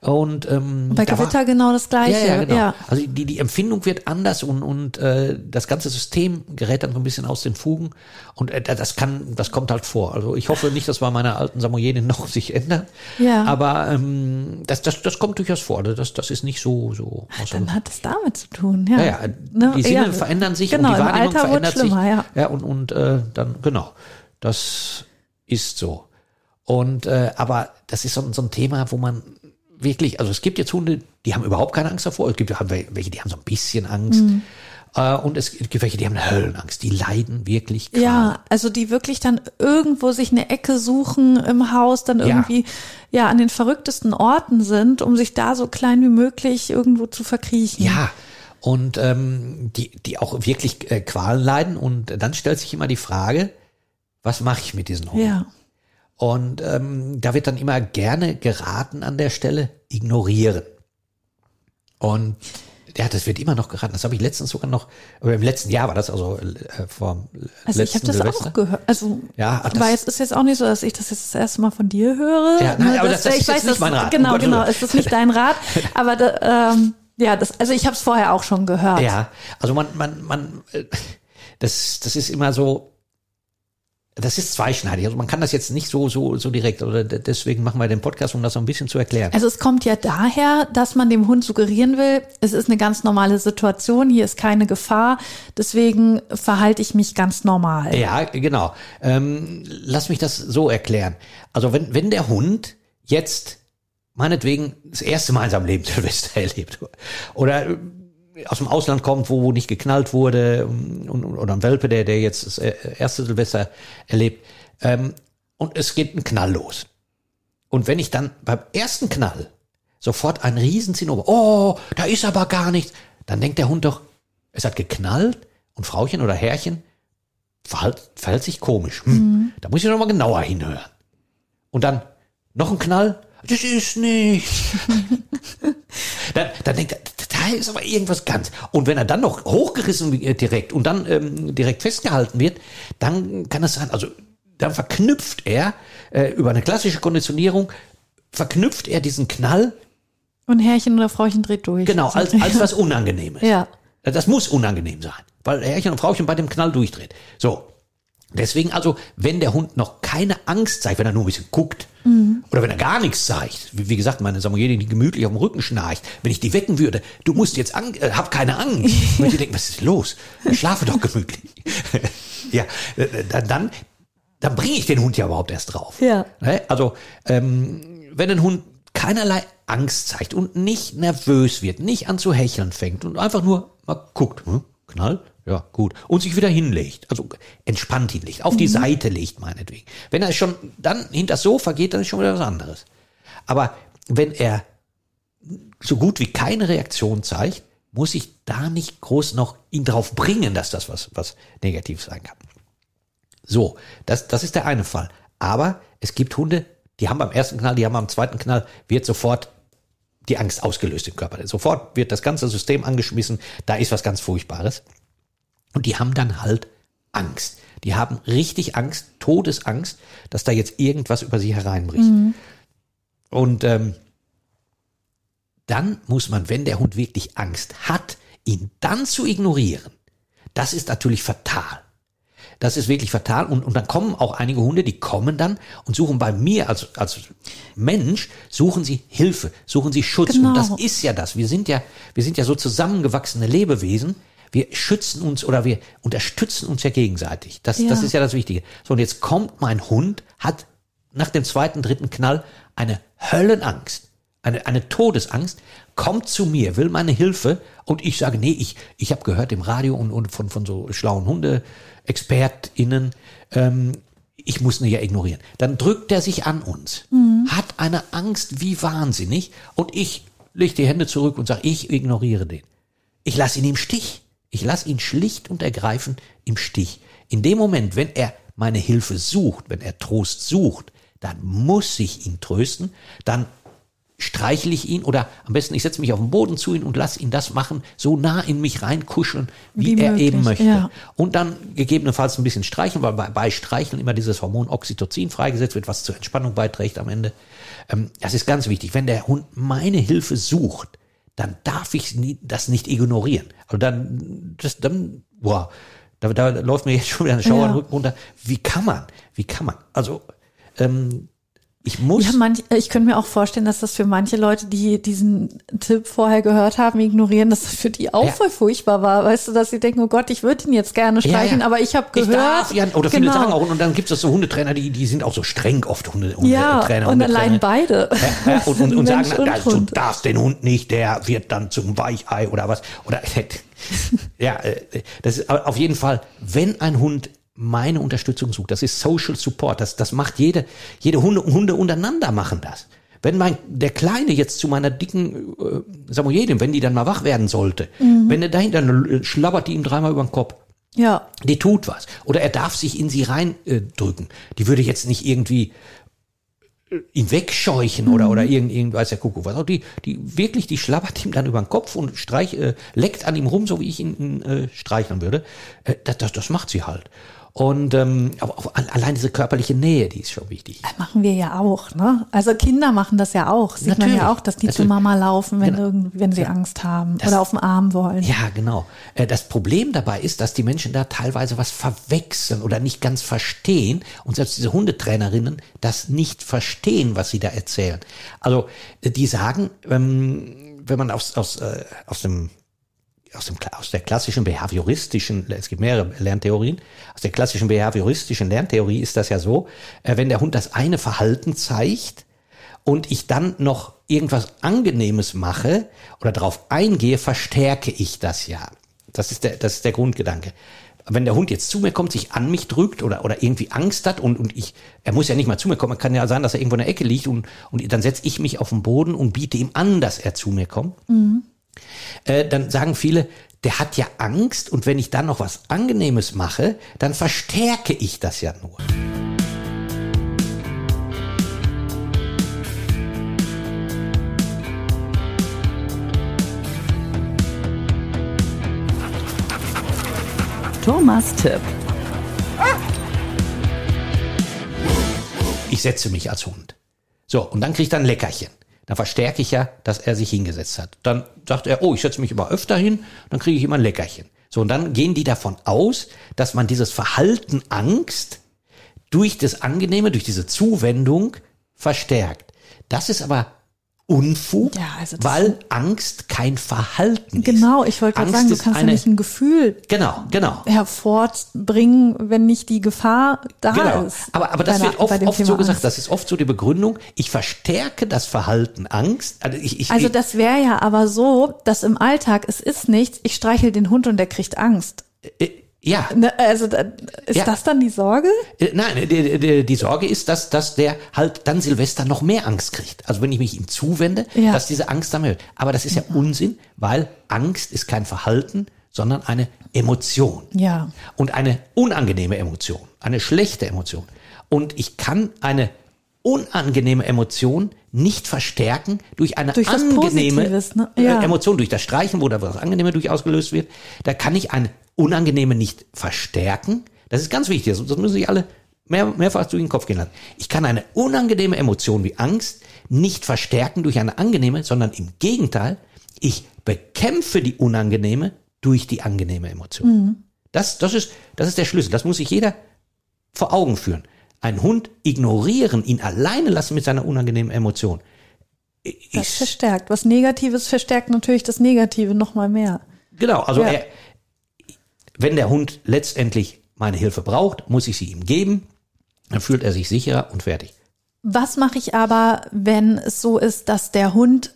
Und ähm, Bei da war- Gewitter genau das Gleiche. ja, ja, genau. Ja. Also die, die Empfindung wird anders und, und äh, das ganze System gerät dann so ein bisschen aus den Fugen und äh, das kann, das kommt halt vor. Also ich hoffe nicht, dass bei meiner alten Samoyedin noch *laughs* sich ändert. Ja. Aber ähm, das, das, das kommt durchaus vor. Also Das, das ist nicht so so. Dann hat es damit zu tun, ja. ja, ja, Ne? die Sinne Ja. verändern sich genau, und die im Wahrnehmung verändert sich. ja. Ja, und, und äh, dann, genau. Das ist so. Und äh, aber das ist so, so ein Thema, wo man wirklich, also es gibt jetzt Hunde, die haben überhaupt keine Angst davor. Es gibt ja welche, die haben so ein bisschen Angst. Mhm. Äh, und es gibt welche, die haben eine Höllenangst. Die leiden wirklich. Qual. Ja, also die wirklich dann irgendwo sich eine Ecke suchen im Haus, dann Ja. irgendwie ja an den verrücktesten Orten sind, um sich da so klein wie möglich irgendwo zu verkriechen. Ja, und ähm, die, die auch wirklich äh, Qualen leiden. Und dann stellt sich immer die Frage, was mache ich mit diesen Hunden? Ja. Und ähm, da wird dann immer gerne geraten an der Stelle, ignorieren. Und ja, das wird immer noch geraten. Das habe ich letztens sogar noch, aber im letzten Jahr war das, also äh, vor Also ich habe das Silvester. auch gehört. Also Ja, ach, das- aber jetzt ist jetzt auch nicht so, dass ich das jetzt das erste Mal von dir höre. Ja, nein, Ne, aber das- das ich ist weiß, nicht mein Rat, um Genau, Gottes genau, es ist nicht dein Rat. *laughs* Aber da, ähm, ja, das, also ich habe es vorher auch schon gehört. Ja, also man, man, man, äh, das, das ist immer so, das ist zweischneidig. Also man kann das jetzt nicht so, so, so direkt, oder deswegen machen wir den Podcast, um das so ein bisschen zu erklären. Also es kommt ja daher, dass man dem Hund suggerieren will, es ist eine ganz normale Situation, hier ist keine Gefahr, deswegen verhalte ich mich ganz normal. Ja, genau. Ähm, lass mich das so erklären. Also wenn, wenn der Hund jetzt meinetwegen das erste Mal in seinem Leben *laughs* Silvester erlebt oder aus dem Ausland kommt, wo, wo nicht geknallt wurde und, und, oder ein Welpe, der, der jetzt das äh, erste Silvester erlebt ähm, und es geht ein Knall los. Und wenn ich dann beim ersten Knall sofort einen Riesenzinnober, oh, da ist aber gar nichts, dann denkt der Hund doch, es hat geknallt und Frauchen oder Herrchen verhält, verhält sich komisch. Hm, Da muss ich noch mal genauer hinhören. Und dann noch ein Knall. Das ist nichts. *laughs* dann, dann denkt er, da ist aber irgendwas ganz. Und wenn er dann noch hochgerissen wird direkt und dann ähm, direkt festgehalten wird, dann kann es sein, also dann verknüpft er äh, über eine klassische Konditionierung, verknüpft er diesen Knall Und Herrchen oder Frauchen dreht durch. genau als, *laughs* als was Unangenehmes. Ja. Das muss unangenehm sein, weil Herrchen und Frauchen bei dem Knall durchdreht. So. Deswegen also, wenn der Hund noch keine Angst zeigt, wenn er nur ein bisschen guckt, oder wenn er gar nichts zeigt, wie, wie gesagt, meine Samoyedin, die gemütlich auf dem Rücken schnarcht, wenn ich die wecken würde, du musst jetzt, ang äh, hab keine Angst. *laughs* Und ich denke, was ist los? Ich schlafe doch gemütlich. *laughs* ja, äh, dann, dann, dann bringe ich den Hund ja überhaupt erst drauf. Ja. Ne? Also, ähm, wenn ein Hund keinerlei Angst zeigt und nicht nervös wird, nicht an zu hecheln fängt und einfach nur mal guckt, hm, Knall, ja, gut, und sich wieder hinlegt, also entspannt hinlegt, auf die Seite legt meinetwegen. Wenn er schon dann hinter das Sofa geht, dann ist schon wieder was anderes. Aber wenn er so gut wie keine Reaktion zeigt, muss ich da nicht groß noch ihn drauf bringen, dass das was, was negativ sein kann. So, das, das ist der eine Fall. Aber es gibt Hunde, die haben beim ersten Knall, die haben am zweiten Knall, wird sofort die Angst ausgelöst im Körper. Sofort wird das ganze System angeschmissen, da ist was ganz Furchtbares. Und die haben dann halt Angst. Die haben richtig Angst, Todesangst, dass da jetzt irgendwas über sie hereinbricht. Und ähm, dann muss man, wenn der Hund wirklich Angst hat, ihn dann zu ignorieren, das ist natürlich fatal. Das ist wirklich fatal. Und, und dann kommen auch einige Hunde, die kommen dann und suchen bei mir als, als Mensch, suchen sie Hilfe, suchen sie Schutz. Genau. Und das ist ja das. Wir sind ja, wir sind ja so zusammengewachsene Lebewesen. Wir schützen uns oder wir unterstützen uns ja gegenseitig. Das, Ja. das ist ja das Wichtige. So, und jetzt kommt mein Hund, hat nach dem zweiten, dritten Knall eine Höllenangst, eine, eine Todesangst, kommt zu mir, will meine Hilfe und ich sage, nee, ich, ich habe gehört im Radio und, und von, von so schlauen Hunde-ExpertInnen, ähm, ich muss ihn ja ignorieren. Dann drückt er sich an uns, hat eine Angst wie wahnsinnig und ich lege die Hände zurück und sage, ich ignoriere den. Ich lasse ihn im Stich. Ich lasse ihn schlicht und ergreifend im Stich. In dem Moment, wenn er meine Hilfe sucht, wenn er Trost sucht, dann muss ich ihn trösten, dann streichle ich ihn oder am besten ich setze mich auf den Boden zu ihm und lasse ihn das machen, so nah in mich reinkuscheln, wie, Wie er möglich, eben möchte. ja. Und dann gegebenenfalls ein bisschen streicheln, weil bei, bei Streicheln immer dieses Hormon Oxytocin freigesetzt wird, was zur Entspannung beiträgt am Ende. Ähm, das ist ganz wichtig. Wenn der Hund meine Hilfe sucht, dann darf ich nie, das nicht ignorieren. Also dann, das, dann, boah, da, da läuft mir jetzt schon wieder eine Schauer Ja. runter. Wie kann man? Wie kann man? Also, ähm, ich muss. Ja, manch, ich könnte mir auch vorstellen, dass das für manche Leute, die diesen Tipp vorher gehört haben, ignorieren, dass das für die auch Ja. voll furchtbar war. Weißt du, dass sie denken, oh Gott, ich würde ihn jetzt gerne streicheln, aber ich habe gehört. Ich darf, ja, oder viele Genau. sagen auch, und dann gibt es so Hundetrainer, die, die sind auch so streng oft, Hunde, Hunde Ja, Trainer, und dann leiden Hundetrainer. beide. Ja, ja, und, und, und *laughs* sagen, und also, du darfst den Hund nicht, der wird dann zum Weichei oder was. Oder *laughs* ja, äh, das ist auf jeden Fall, wenn ein Hund meine Unterstützung sucht, das ist Social Support, das, das macht jede, jede Hunde, Hunde untereinander machen das. Wenn mein, der Kleine jetzt zu meiner dicken äh, Samoyedin, wenn die dann mal wach werden sollte, Mhm. wenn er dahinter äh, schlabbert die ihm dreimal über den Kopf. Ja, Die tut was. Oder er darf sich in sie reindrücken. Äh, die würde jetzt nicht irgendwie äh, ihn wegscheuchen oder, oder irgend, irgend, weiß der Kuckuck was. Also die, die wirklich, die schlabbert ihm dann über den Kopf und streich, äh, leckt an ihm rum, so wie ich ihn äh, streicheln würde. Äh, das, das, das macht sie halt. Und ähm, aber auch al- allein diese körperliche Nähe, die ist schon wichtig. Machen wir ja auch, ne? Also Kinder machen das ja auch. Sieht man Natürlich, ja auch, dass die zu natürlich. Mama laufen, wenn, Genau. irgend, wenn sie Angst haben oder auf den Arm wollen. Ja, genau. Äh, Das Problem dabei ist, dass die Menschen da teilweise was verwechseln oder nicht ganz verstehen und selbst diese Hundetrainerinnen das nicht verstehen, was sie da erzählen. Also äh, die sagen, ähm, wenn man aus, aus, äh, aus dem aus, dem, aus der klassischen behavioristischen, es gibt mehrere Lerntheorien, aus der klassischen behavioristischen Lerntheorie ist das ja so, äh, wenn der Hund das eine Verhalten zeigt und ich dann noch irgendwas Angenehmes mache oder darauf eingehe, verstärke ich das ja. Das ist der, das ist der Grundgedanke. Wenn der Hund jetzt zu mir kommt, sich an mich drückt oder, oder irgendwie Angst hat und, und ich, er muss ja nicht mal zu mir kommen, kann ja sein, dass er irgendwo in der Ecke liegt und, und dann setze ich mich auf den Boden und biete ihm an, dass er zu mir kommt äh, dann sagen viele, der hat ja Angst und wenn ich dann noch was Angenehmes mache, dann verstärke ich das ja nur. Thomas Tipp. Ich setze mich als Hund. So, und dann kriegt er ein Leckerchen. Dann verstärke ich ja, dass er sich hingesetzt hat. Dann sagt er, oh, ich setze mich immer öfter hin, dann kriege ich immer ein Leckerchen. So, und dann gehen die davon aus, dass man dieses Verhalten Angst durch das Angenehme, durch diese Zuwendung verstärkt. Das ist aber Unfug, Ja, also weil Angst kein Verhalten ist. Genau, ich wollte gerade sagen, du kannst ja eine- nicht ein Gefühl Genau, genau. hervorbringen, wenn nicht die Gefahr da Genau. ist. Aber, aber das wird oft, oft so gesagt, Angst. das ist oft so die Begründung, ich verstärke das Verhalten Angst. Also, ich, ich, Also das wäre ja aber so, dass im Alltag es ist nichts, ich streichel den Hund und der kriegt Angst. äh, ja, Ne, Also ist Ja. das dann die Sorge? Äh, Nein, die, die, die Sorge ist, dass, dass der halt dann Silvester noch mehr Angst kriegt. Also wenn ich mich ihm zuwende, Ja. dass diese Angst dann mehr wird. Aber das ist ja Unsinn, weil Angst ist kein Verhalten, sondern eine Emotion. Ja. Und eine unangenehme Emotion, eine schlechte Emotion. Und ich kann eine unangenehme Emotion nicht verstärken durch eine Durch angenehme ne? Ja. Emotion, durch das Streichen, wo da was Angenehme durch ausgelöst wird. Da kann ich eine unangenehme nicht verstärken. Das ist ganz wichtig. Das müssen sich alle mehr, mehrfach durch den Kopf gehen lassen. Ich kann eine unangenehme Emotion wie Angst nicht verstärken durch eine angenehme, sondern im Gegenteil, ich bekämpfe die unangenehme durch die angenehme Emotion. Das, das, ist, das ist der Schlüssel. Das muss sich jeder vor Augen führen. Ein Hund ignorieren, ihn alleine lassen mit seiner unangenehmen Emotion. Das verstärkt. Was Negatives verstärkt natürlich das Negative noch mal mehr. genau, also Ja. er, wenn der Hund letztendlich meine Hilfe braucht, muss ich sie ihm geben. Dann fühlt er sich sicherer und fertig. Was mache ich aber, wenn es so ist, dass der Hund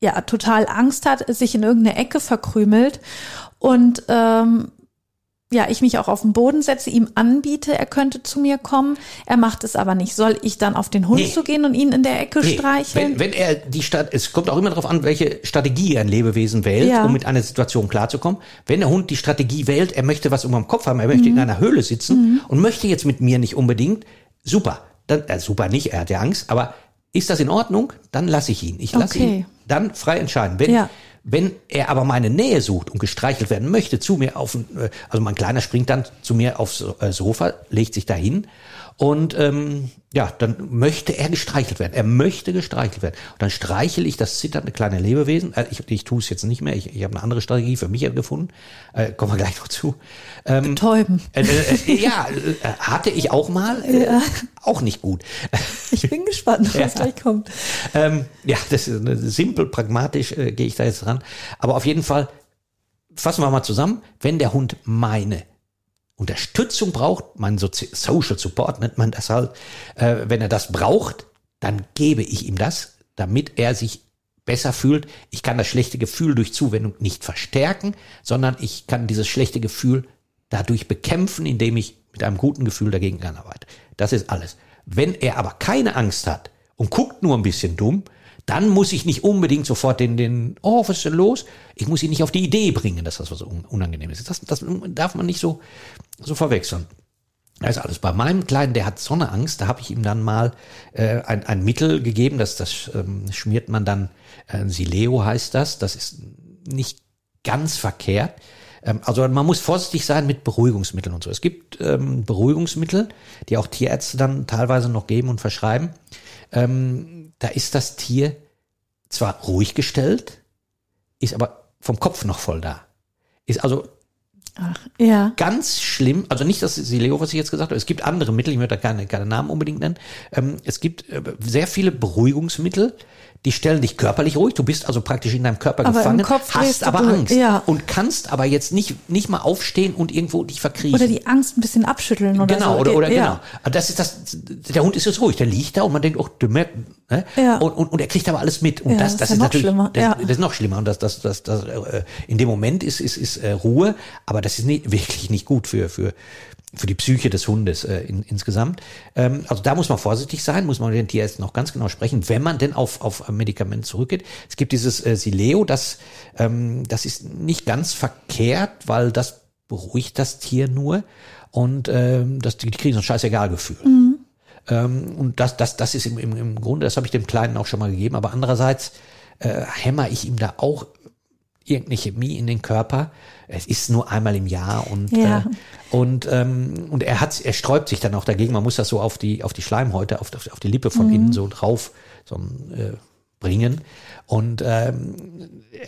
ja total Angst hat, sich in irgendeine Ecke verkrümelt und ähm, ja, ich mich auch auf den Boden setze, ihm anbiete, er könnte zu mir kommen, er macht es aber nicht. Soll ich dann auf den Hund Nee. zugehen und ihn in der Ecke Nee, streicheln? Wenn, wenn er die Stadt, es kommt auch immer darauf an, welche Strategie ein Lebewesen wählt, Ja. um mit einer Situation klarzukommen. Wenn der Hund die Strategie wählt, er möchte was um den Kopf haben, er möchte in einer Höhle sitzen und möchte jetzt mit mir nicht unbedingt, super. Dann, äh, super nicht, er hat ja Angst, aber ist das in Ordnung? Dann lasse ich ihn. Ich lasse Okay. ihn dann frei entscheiden. Wenn, Ja. Wenn er aber meine Nähe sucht und gestreichelt werden möchte, zu mir auf, äh, also mein Kleiner springt dann zu mir aufs äh, Sofa, legt sich dahin und ähm, ja, dann möchte er gestreichelt werden. Er möchte gestreichelt werden. Und dann streichel ich das zitternde kleine Lebewesen. Äh, ich ich tue es jetzt nicht mehr. Ich, ich habe eine andere Strategie für mich gefunden. Äh, kommen wir gleich noch zu. Ähm, Betäuben. äh, äh, ja, äh, hatte ich auch mal. *laughs* Äh, Auch nicht gut. *laughs* Ich bin gespannt, was gleich kommt. Ähm, ja, das ist äh, simpel, pragmatisch äh, gehe ich da jetzt ran. Aber auf jeden Fall, fassen wir mal zusammen, wenn der Hund meine Unterstützung braucht, mein Sozi Social Support nennt man das halt, äh, wenn er das braucht, dann gebe ich ihm das, damit er sich besser fühlt. Ich kann das schlechte Gefühl durch Zuwendung nicht verstärken, sondern ich kann dieses schlechte Gefühl dadurch bekämpfen, indem ich mit einem guten Gefühl dagegen arbeite. Das ist alles. Wenn er aber keine Angst hat und guckt nur ein bisschen dumm, dann muss ich nicht unbedingt sofort den, den, oh, was ist denn los? Ich muss ihn nicht auf die Idee bringen, dass das was un- Unangenehmes ist. Das, das darf man nicht so, so verwechseln. Das ist alles. Bei meinem Kleinen, der hat Sonneangst, da habe ich ihm dann mal äh, ein, ein Mittel gegeben, das, das ähm, schmiert man dann, äh, Sileo heißt das, das ist nicht ganz verkehrt. Ähm, also man muss vorsichtig sein mit Beruhigungsmitteln und so. Es gibt ähm, Beruhigungsmittel, die auch Tierärzte dann teilweise noch geben und verschreiben. Ähm, da ist das Tier zwar ruhig gestellt, ist aber vom Kopf noch voll da. Ist also Ja. ganz schlimm, also nicht das Sileo, was ich jetzt gesagt habe, es gibt andere Mittel, ich möchte da keine, keine Namen unbedingt nennen. Ähm, es gibt äh, sehr viele Beruhigungsmittel, die stellen dich körperlich ruhig. Du bist also praktisch in deinem Körper Aber gefangen, hast du aber durch, Angst ja. und kannst aber jetzt nicht, nicht mal aufstehen und irgendwo dich verkriechen. Oder die Angst ein bisschen abschütteln oder Genau, so. oder, oder ja. genau. Aber Das ist das, der Hund ist jetzt ruhig, der liegt da und man denkt, oh, der merkt, ne? Ja. und, und, und er kriegt aber alles mit. Und Ja, das, das das ist ist natürlich, schlimmer, das, das ist noch schlimmer. Und das, das, das, das, äh, in dem Moment ist, ist, ist äh, Ruhe, aber das ist nicht, wirklich nicht gut für, für, für die Psyche des Hundes äh, in, insgesamt. Ähm, also da muss man vorsichtig sein, muss man mit den Tierärzten noch ganz genau sprechen, wenn man denn auf, auf Medikament zurückgeht. Es gibt dieses äh, Sileo, das, ähm, das ist nicht ganz verkehrt, weil das beruhigt das Tier nur und ähm, das, die kriegen so ein scheißegal-Gefühl. Ähm, und das, das, das ist im, im, im Grunde, das habe ich dem Kleinen auch schon mal gegeben, aber andererseits äh, hämmer ich ihm da auch irgendeine Chemie in den Körper. Es ist nur einmal im Jahr und Ja. äh, und ähm, und er hat er sträubt sich dann auch dagegen. Man muss das so auf die auf die Schleimhäute auf, auf, die Lippe von innen so drauf so äh, bringen und ähm,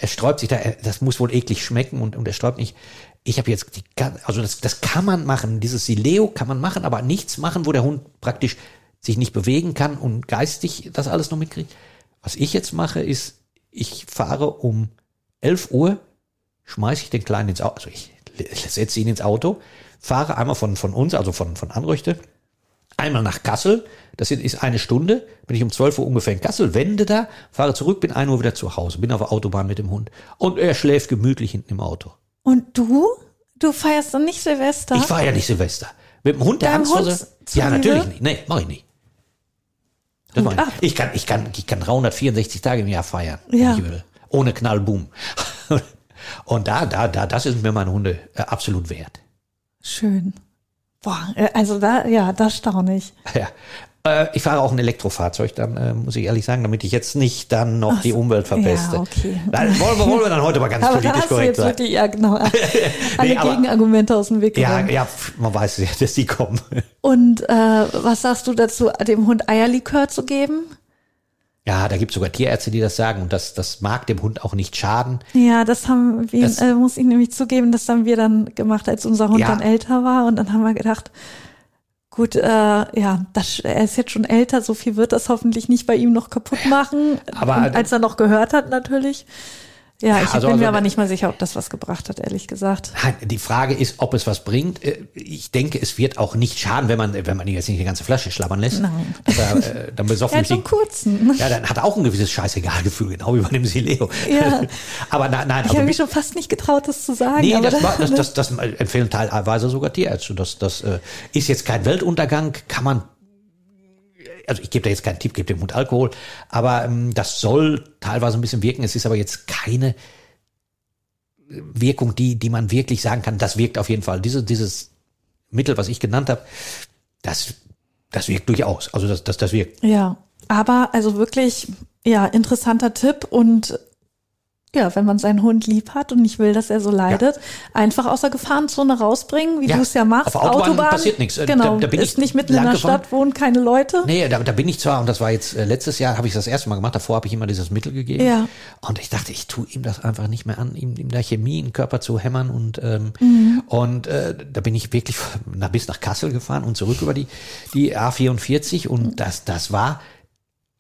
er sträubt sich da. Er, das muss wohl eklig schmecken und und er sträubt nicht. Ich habe jetzt die also das das kann man machen. Dieses Sileo kann man machen, aber nichts machen, wo der Hund praktisch sich nicht bewegen kann und geistig das alles noch mitkriegt. Was ich jetzt mache, ist, ich fahre um 11 Uhr, schmeiße ich den Kleinen ins Auto, also ich setze ihn ins Auto, fahre einmal von, von uns, also von, von Anröchte, einmal nach Kassel, das ist eine Stunde, bin ich um 12 Uhr ungefähr in Kassel, wende da, fahre zurück, bin 1 Uhr wieder zu Hause, bin auf der Autobahn mit dem Hund und er schläft gemütlich hinten im Auto. Und du? Du feierst dann nicht Silvester? Ich ja nicht Silvester. Mit dem Hund, der Deinem zuliebe? Ja, natürlich nicht. Nee, mach ich nicht. Das mach ich, ich kann, ich kann, ich kann 364 Tage im Jahr feiern, wenn Ja. ich will. Ohne Knallboom. *laughs* Und da, da, da, das ist mir meine Hunde äh, absolut wert. Schön. Boah, äh, also da, ja, da staune ich. *laughs* Ja. Äh, ich fahre auch ein Elektrofahrzeug, dann äh, muss ich ehrlich sagen, damit ich jetzt nicht dann noch die Umwelt verpeste. ja, okay. Dann wollen wir, wollen wir dann heute mal ganz Aber politisch hast du korrekt jetzt sein. wirklich, ja genau, *laughs* alle Nee, Gegenargumente aus dem Weg Ja, ja, man weiß ja, dass die kommen. Und äh, was sagst du dazu, dem Hund Eierlikör zu geben? Ja, da gibt es sogar Tierärzte, die das sagen und das, das mag dem Hund auch nicht schaden. Ja, das haben wir, Das- äh, muss ich nämlich zugeben, das haben wir dann gemacht, als unser Hund Ja. dann älter war. Und dann haben wir gedacht, gut, äh, ja, das, er ist jetzt schon älter, so viel wird das hoffentlich nicht bei ihm noch kaputt machen. Aber- Und als er noch gehört hat, natürlich. Ja, Ja, ich also- bin also- mir aber nicht mal sicher, ob das was gebracht hat, ehrlich gesagt. Nein, Die Frage ist, ob es was bringt. Äh, Ich denke, es wird auch nicht schaden, wenn man, wenn man jetzt nicht die ganze Flasche schlabbern lässt. Nein. Aber, äh, dann besoffen *laughs* so einen kurzen. Ja, dann hat er auch ein gewisses Scheißegalgefühl, genau wie bei dem Sileo. Ja. *laughs* aber nein, nein, Ich also habe mich schon fast nicht getraut, das zu sagen. Nee, das, war- das, *laughs* das, das empfehlen teilweise sogar Tierärzte. Das, das äh, ist jetzt kein Weltuntergang, kann man, also ich gebe da jetzt keinen Tipp, gebe dem Hund Alkohol, aber ähm, das soll teilweise ein bisschen wirken. Es ist aber jetzt keine Wirkung, die, die man wirklich sagen kann, das wirkt auf jeden Fall. Diese, dieses Mittel, was ich genannt habe, das, das wirkt durchaus. Also das, das, das wirkt. Ja, aber also wirklich, ja, interessanter Tipp und ja, wenn man seinen Hund lieb hat und nicht will, dass er so leidet, einfach aus der Gefahrenzone rausbringen, wie Ja, du es ja machst. auf der Autobahn passiert nichts. Äh, Genau, da- da bin ist ich nicht mitten in der gefahren. Stadt, wohnen keine Leute. Nee, da, da bin ich zwar, und das war jetzt äh, letztes Jahr, habe ich das erste Mal gemacht, davor habe ich immer dieses Mittel gegeben. Ja. Und ich dachte, ich tue ihm das einfach nicht mehr an, ihm, ihm da Chemie in den Körper zu hämmern. Und, ähm, Mhm. und äh, da bin ich wirklich *laughs* nach, bis nach Kassel gefahren und zurück über die, die A44. Mhm. Und das, das war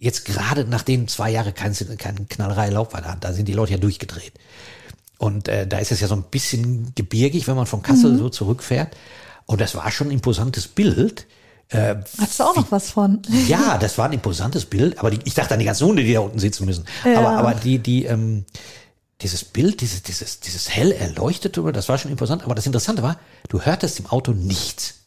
jetzt gerade nachdem zwei Jahre kein, kein Knallerei erlaubt war, da, da sind die Leute ja durchgedreht. Und äh, da ist es ja so ein bisschen gebirgig, wenn man von Mhm. Kassel so zurückfährt. Und das war schon ein imposantes Bild. Äh, Hast du auch noch was von? ja, das war ein imposantes Bild, aber die, ich dachte an die ganzen Hunde, die da unten sitzen müssen. Ja. Aber, aber die, die, ähm, dieses Bild, dieses, dieses, dieses hell erleuchtete, das war schon imposant. Aber das Interessante war, du hörtest im Auto nichts.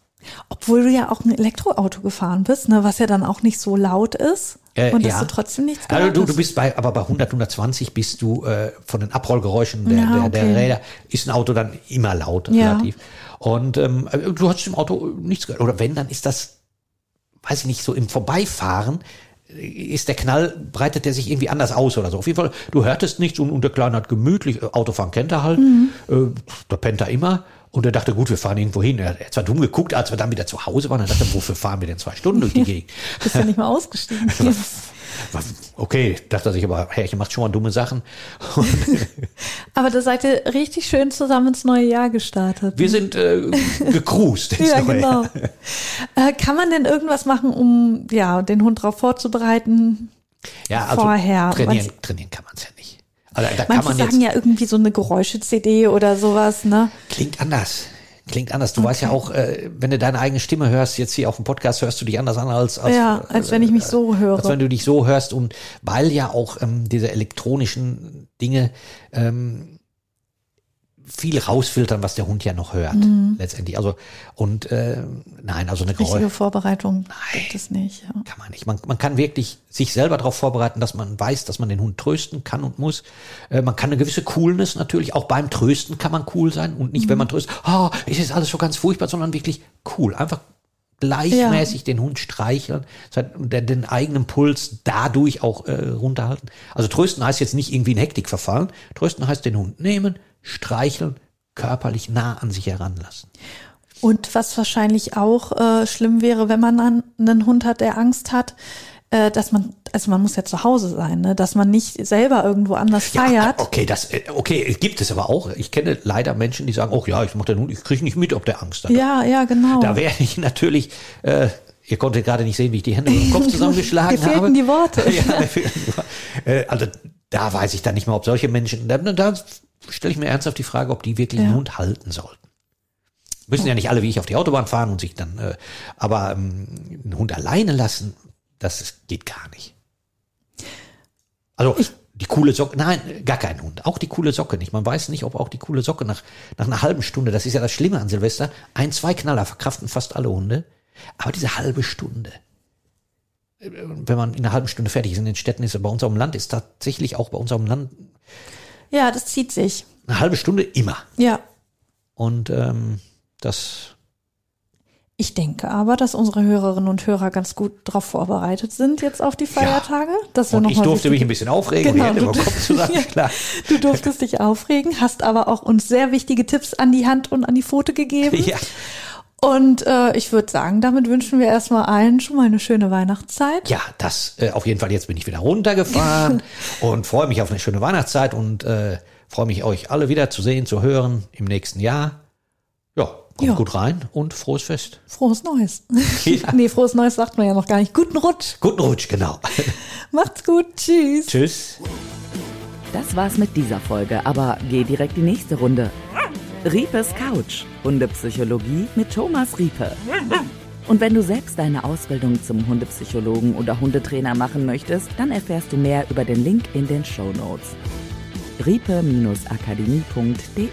Obwohl du ja auch ein Elektroauto gefahren bist, ne, was ja dann auch nicht so laut ist. Äh, und dass ja. du trotzdem nichts Also gehört du, du bist bei, aber bei 100, 120 bist du äh, von den Abrollgeräuschen der, Ja, der, der okay. Räder, ist ein Auto dann immer laut, Ja. relativ. Und ähm, du hast im Auto nichts gehört. Oder wenn, dann ist das, weiß ich nicht, so im Vorbeifahren, ist der Knall, breitet der sich irgendwie anders aus oder so. Auf jeden Fall, du hörtest nichts und, und der Kleine hat gemütlich, äh, Autofahren kennt er halt, äh, da pennt er immer. Und er dachte, gut, wir fahren irgendwo hin. Er hat zwar dumm geguckt, als wir dann wieder zu Hause waren, er dachte, wofür fahren wir denn zwei Stunden durch die Gegend? *laughs* Bist ja nicht mal ausgestiegen. *laughs* Okay, dachte er sich aber, hey, ich macht schon mal dumme Sachen. *laughs* Aber da seid ihr richtig schön zusammen ins neue Jahr gestartet. Wir sind äh, gecruised. ins ja, neue genau. Jahr. Äh, kann man denn irgendwas machen, um ja den Hund darauf vorzubereiten? Ja, also Vorher, trainieren, trainieren kann man es ja nicht. Also da kann man sagen ja irgendwie so eine Geräusche-CD oder sowas, ne? klingt anders. Klingt anders. Du weißt ja auch, äh, wenn du deine eigene Stimme hörst, jetzt hier auf dem Podcast, hörst du dich anders an als, als Ja, als wenn ich mich so höre. als wenn du dich so hörst und weil ja auch ähm, diese elektronischen Dinge ähm, viel rausfiltern, was der Hund ja noch hört, Mhm. letztendlich. Also und äh, nein, also eine Richtige Geräusche Vorbereitung Nein. gibt es nicht. Ja. kann man nicht. Man, man kann wirklich sich selber darauf vorbereiten, dass man weiß, dass man den Hund trösten kann und muss. Äh, man kann eine gewisse Coolness natürlich, auch beim Trösten kann man cool sein und nicht, wenn man tröstet, oh, ist jetzt alles so ganz furchtbar, sondern wirklich cool. Einfach gleichmäßig den Hund streicheln und den, eigenen Puls dadurch auch äh, runterhalten. Also trösten heißt jetzt nicht irgendwie in Hektik verfallen. Trösten heißt den Hund nehmen, streicheln, körperlich nah an sich heranlassen. Und was wahrscheinlich auch äh, schlimm wäre, wenn man einen Hund hat, der Angst hat, äh, dass man, also man muss ja zu Hause sein, ne? dass man nicht selber irgendwo anders feiert. Ja, okay, das äh, okay, gibt es aber auch. Ich kenne leider Menschen, die sagen, oh ja, ich mach den Hund, ich kriege nicht mit, ob der Angst hat. Ja, ja, genau. Da wäre ich natürlich, äh, ihr konntet gerade nicht sehen, wie ich die Hände den Kopf *laughs* zusammengeschlagen Dir fehlten habe. die Worte. *laughs* ja, mir fehlten die Worte. Äh, also da weiß ich dann nicht mehr, ob solche Menschen, da, da stelle ich mir ernsthaft die Frage, ob die wirklich Ja. einen Hund halten sollten. Müssen ja nicht alle wie ich auf die Autobahn fahren und sich dann, äh, aber ähm, einen Hund alleine lassen, das ist, geht gar nicht. Also die coole Socke, nein, gar kein Hund. Auch die coole Socke nicht. Man weiß nicht, ob auch die coole Socke nach, nach einer halben Stunde, das ist ja das Schlimme an Silvester, ein, zwei Knaller verkraften fast alle Hunde. Aber diese halbe Stunde, äh, wenn man in einer halben Stunde fertig ist in den Städten, ist bei uns auf dem Land, ist tatsächlich auch bei uns auf dem Land Ja, das zieht sich. eine halbe Stunde immer. Ja. Und ähm, das Ich denke aber, dass unsere Hörerinnen und Hörer ganz gut darauf vorbereitet sind jetzt auf die Feiertage. Dass wir und noch ich durfte mich ein bisschen aufregen Genau, du- Ja. *laughs* Du durftest dich aufregen, hast aber auch uns sehr wichtige Tipps an die Hand und an die Pfote gegeben. Ja, Und äh, ich würde sagen, damit wünschen wir erstmal allen schon mal eine schöne Weihnachtszeit. ja, das äh, auf jeden Fall. Jetzt bin ich wieder runtergefahren *laughs* und freue mich auf eine schöne Weihnachtszeit und äh, freue mich, euch alle wieder zu sehen, zu hören im nächsten Jahr. Ja, kommt Ja. gut rein und frohes Fest. Frohes Neues. Ja. *laughs* nee, frohes Neues sagt man ja noch gar nicht. Guten Rutsch. Guten Rutsch, genau. *laughs* Macht's gut. Tschüss. Tschüss. Das war's mit dieser Folge, aber geh direkt die nächste Runde. Riepes Couch, Hundepsychologie mit Thomas Riepe. Und wenn du selbst deine Ausbildung zum Hundepsychologen oder Hundetrainer machen möchtest, dann erfährst du mehr über den Link in den Show Notes. riepe-akademie.de